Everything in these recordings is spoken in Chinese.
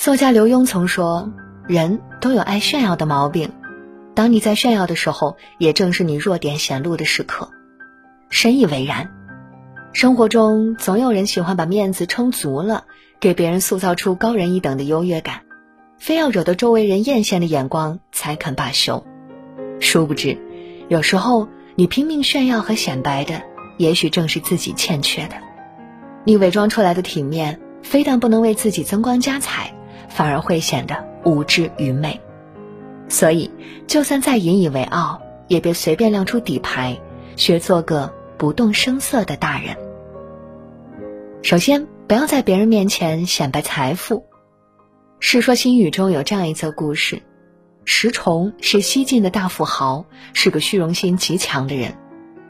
作家刘墉曾说：“人都有爱炫耀的毛病，当你在炫耀的时候，也正是你弱点显露的时刻。”深以为然。生活中总有人喜欢把面子撑足了，给别人塑造出高人一等的优越感，非要惹得周围人艳羡的眼光才肯罢休。殊不知，有时候你拼命炫耀和显摆的，也许正是自己欠缺的。你伪装出来的体面，非但不能为自己增光加彩。反而会显得无知愚昧，所以就算再引以为傲，也别随便亮出底牌，学做个不动声色的大人。首先，不要在别人面前显摆财富。《世说新语》中有这样一则故事：石崇是西晋的大富豪，是个虚荣心极强的人，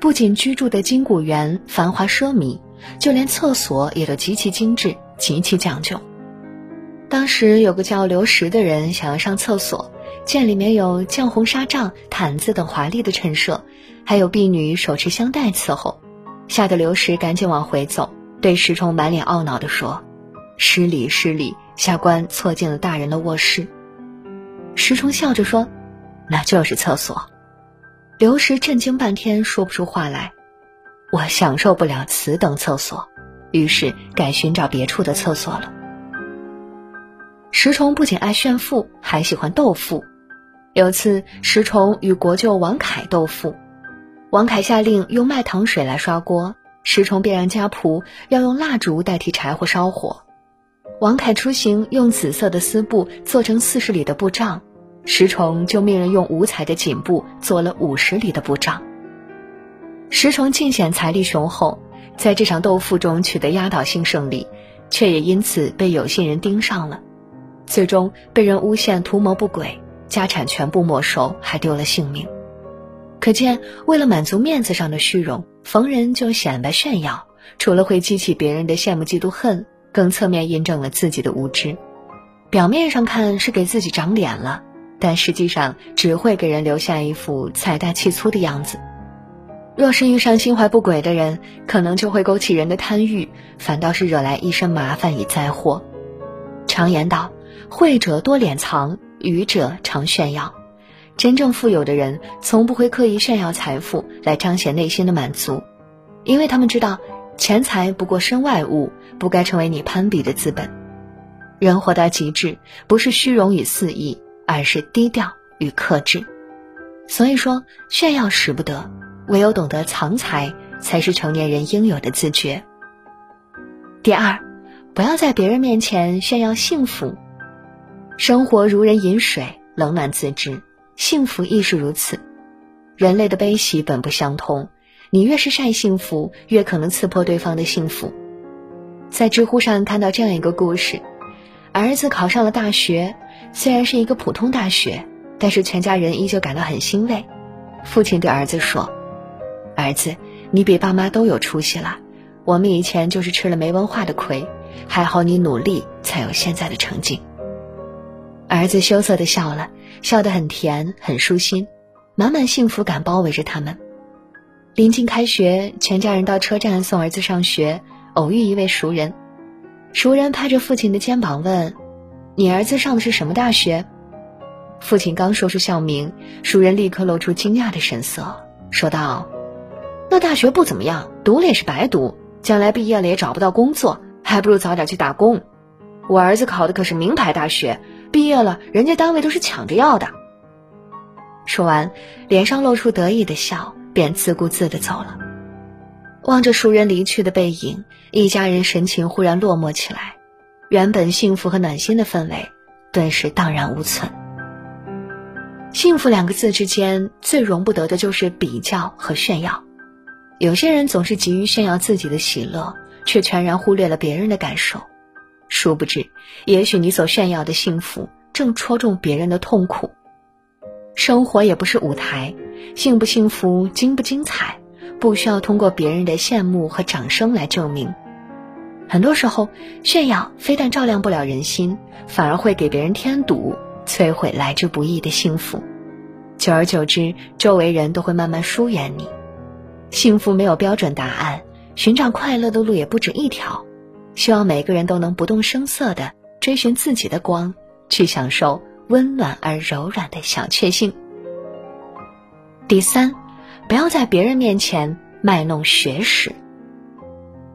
不仅居住的金谷园繁华奢靡，就连厕所也都极其精致、极其讲究。当时有个叫刘石的人想要上厕所，见里面有绛红纱帐、毯子等华丽的陈设，还有婢女手持香袋伺候，吓得刘石赶紧往回走，对石崇满脸懊恼地说：“失礼失礼，下官错进了大人的卧室。”石崇笑着说：“那就是厕所。”刘石震惊半天说不出话来：“我享受不了此等厕所，于是改寻找别处的厕所了。”石崇不仅爱炫富，还喜欢斗富。有次，石崇与国舅王凯斗富，王凯下令用麦糖水来刷锅，石崇便让家仆要用蜡烛代替柴火烧火。王凯出行用紫色的丝布做成四十里的布帐，石崇就命人用五彩的锦布做了五十里的布帐。石崇尽显财力雄厚，在这场斗富中取得压倒性胜利，却也因此被有心人盯上了。最终被人诬陷图谋不轨，家产全部没收，还丢了性命。可见，为了满足面子上的虚荣，逢人就显摆炫耀，除了会激起别人的羡慕嫉妒恨，更侧面印证了自己的无知。表面上看是给自己长脸了，但实际上只会给人留下一副财大气粗的样子。若是遇上心怀不轨的人，可能就会勾起人的贪欲，反倒是惹来一身麻烦与灾祸。常言道。慧者多敛藏，愚者常炫耀。真正富有的人，从不会刻意炫耀财富来彰显内心的满足，因为他们知道，钱财不过身外物，不该成为你攀比的资本。人活到极致，不是虚荣与肆意，而是低调与克制。所以说，炫耀使不得，唯有懂得藏财，才是成年人应有的自觉。第二，不要在别人面前炫耀幸福。生活如人饮水，冷暖自知，幸福亦是如此。人类的悲喜本不相通，你越是晒幸福，越可能刺破对方的幸福。在知乎上看到这样一个故事：儿子考上了大学，虽然是一个普通大学，但是全家人依旧感到很欣慰。父亲对儿子说：“儿子，你比爸妈都有出息了，我们以前就是吃了没文化的亏，还好你努力，才有现在的成绩。”儿子羞涩的笑了，笑得很甜，很舒心，满满幸福感包围着他们。临近开学，全家人到车站送儿子上学，偶遇一位熟人。熟人拍着父亲的肩膀问：“你儿子上的是什么大学？”父亲刚说出校名，熟人立刻露出惊讶的神色，说道：“那大学不怎么样，读了也是白读，将来毕业了也找不到工作，还不如早点去打工。我儿子考的可是名牌大学。”毕业了，人家单位都是抢着要的。说完，脸上露出得意的笑，便自顾自的走了。望着熟人离去的背影，一家人神情忽然落寞起来，原本幸福和暖心的氛围，顿时荡然无存。幸福两个字之间，最容不得的就是比较和炫耀。有些人总是急于炫耀自己的喜乐，却全然忽略了别人的感受。殊不知，也许你所炫耀的幸福，正戳中别人的痛苦。生活也不是舞台，幸不幸福、精不精彩，不需要通过别人的羡慕和掌声来证明。很多时候，炫耀非但照亮不了人心，反而会给别人添堵，摧毁来之不易的幸福。久而久之，周围人都会慢慢疏远你。幸福没有标准答案，寻找快乐的路也不止一条。希望每个人都能不动声色的追寻自己的光，去享受温暖而柔软的小确幸。第三，不要在别人面前卖弄学识。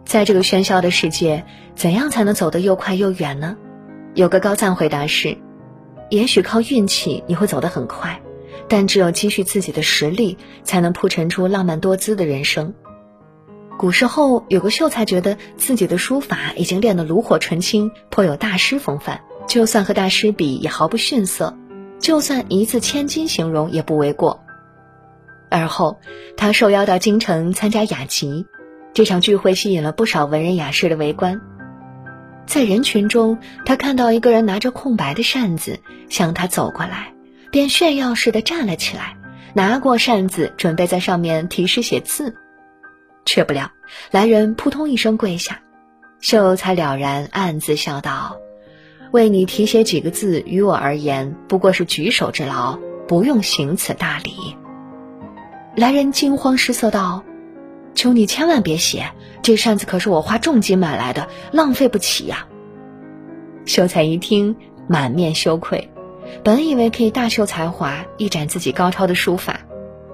在这个喧嚣的世界，怎样才能走得又快又远呢？有个高赞回答是：也许靠运气你会走得很快，但只有积蓄自己的实力，才能铺陈出浪漫多姿的人生。古时候有个秀才觉得自己的书法已经练得炉火纯青，颇有大师风范，就算和大师比也毫不逊色，就算一字千金形容也不为过。而后，他受邀到京城参加雅集，这场聚会吸引了不少文人雅士的围观。在人群中，他看到一个人拿着空白的扇子向他走过来，便炫耀似的站了起来，拿过扇子准备在上面题诗写字。却不料，来人扑通一声跪下，秀才了然，暗自笑道：“为你题写几个字，于我而言不过是举手之劳，不用行此大礼。”来人惊慌失色道：“求你千万别写，这扇子可是我花重金买来的，浪费不起呀。”秀才一听，满面羞愧，本以为可以大秀才华，一展自己高超的书法，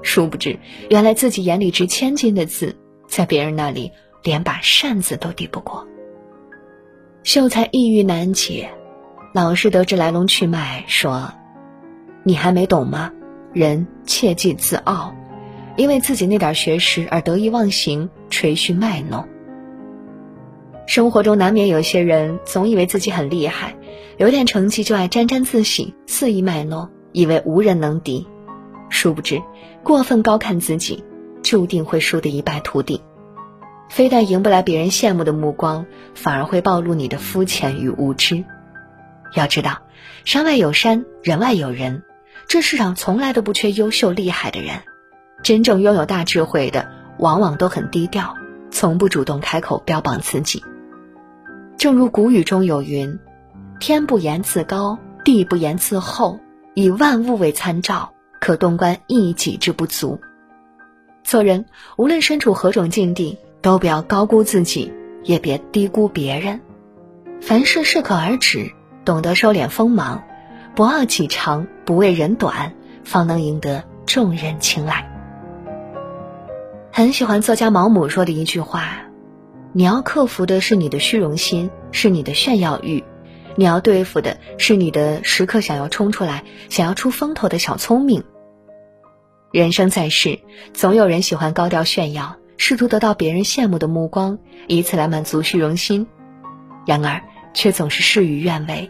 殊不知原来自己眼里值千金的字。在别人那里，连把扇子都抵不过。秀才抑郁难解，老师得知来龙去脉，说：“你还没懂吗？人切忌自傲，因为自己那点学识而得意忘形、吹嘘卖弄。生活中难免有些人总以为自己很厉害，有点成绩就爱沾沾自喜、肆意卖弄，以为无人能敌。殊不知，过分高看自己。”注定会输得一败涂地，非但赢不来别人羡慕的目光，反而会暴露你的肤浅与无知。要知道，山外有山，人外有人，这世上从来都不缺优秀厉害的人。真正拥有大智慧的，往往都很低调，从不主动开口标榜自己。正如古语中有云：“天不言自高，地不言自厚，以万物为参照，可洞观一己之不足。”做人，无论身处何种境地，都不要高估自己，也别低估别人。凡事适可而止，懂得收敛锋芒，不傲己长，不为人短，方能赢得众人青睐。很喜欢作家毛姆说的一句话：“你要克服的是你的虚荣心，是你的炫耀欲；你要对付的是你的时刻想要冲出来、想要出风头的小聪明。”人生在世，总有人喜欢高调炫耀，试图得到别人羡慕的目光，以此来满足虚荣心。然而，却总是事与愿违。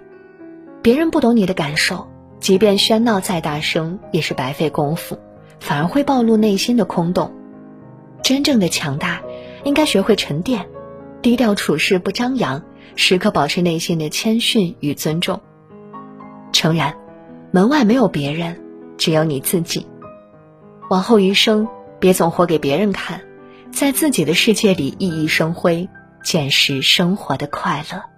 别人不懂你的感受，即便喧闹再大声，也是白费功夫，反而会暴露内心的空洞。真正的强大，应该学会沉淀，低调处事，不张扬，时刻保持内心的谦逊与尊重。诚然，门外没有别人，只有你自己。往后余生，别总活给别人看，在自己的世界里熠熠生辉，见识生活的快乐。